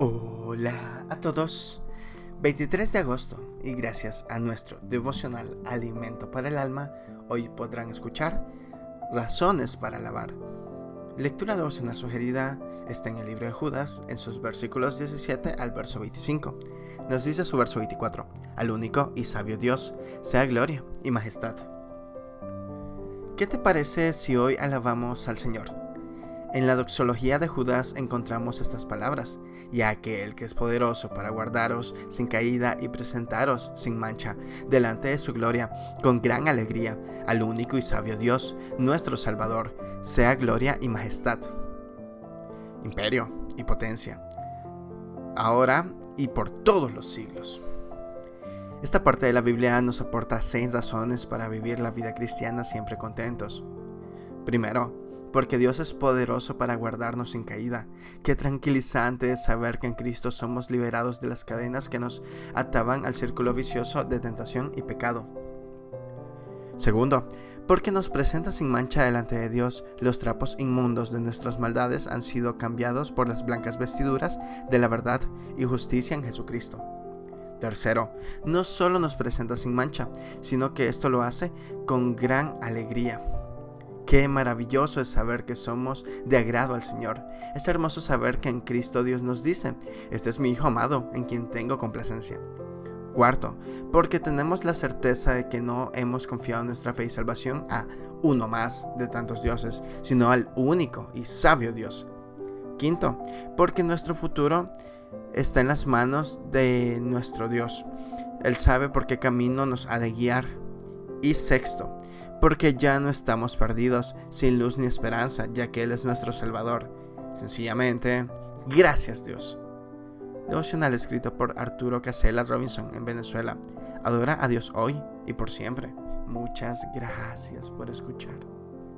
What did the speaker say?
Hola a todos. 23 de agosto y gracias a nuestro devocional Alimento para el Alma, hoy podrán escuchar Razones para alabar. Lectura devocional sugerida está en el libro de Judas, en sus versículos 17 al verso 25. Nos dice su verso 24, al único y sabio Dios, sea gloria y majestad. ¿Qué te parece si hoy alabamos al Señor? En la doxología de Judas encontramos estas palabras, y aquel que es poderoso para guardaros sin caída y presentaros sin mancha delante de su gloria con gran alegría al único y sabio Dios, nuestro Salvador, sea gloria y majestad, imperio y potencia, ahora y por todos los siglos. Esta parte de la Biblia nos aporta seis razones para vivir la vida cristiana siempre contentos. Primero, porque Dios es poderoso para guardarnos sin caída. Qué tranquilizante es saber que en Cristo somos liberados de las cadenas que nos ataban al círculo vicioso de tentación y pecado. Segundo, porque nos presenta sin mancha delante de Dios, los trapos inmundos de nuestras maldades han sido cambiados por las blancas vestiduras de la verdad y justicia en Jesucristo. Tercero, no solo nos presenta sin mancha, sino que esto lo hace con gran alegría. Qué maravilloso es saber que somos de agrado al Señor. Es hermoso saber que en Cristo Dios nos dice, este es mi Hijo amado, en quien tengo complacencia. Cuarto, porque tenemos la certeza de que no hemos confiado nuestra fe y salvación a uno más de tantos dioses, sino al único y sabio Dios. Quinto, porque nuestro futuro está en las manos de nuestro Dios. Él sabe por qué camino nos ha de guiar. Y sexto, porque ya no estamos perdidos, sin luz ni esperanza, ya que Él es nuestro Salvador. Sencillamente, gracias Dios. Devocional escrito por Arturo Casella Robinson en Venezuela. Adora a Dios hoy y por siempre. Muchas gracias por escuchar.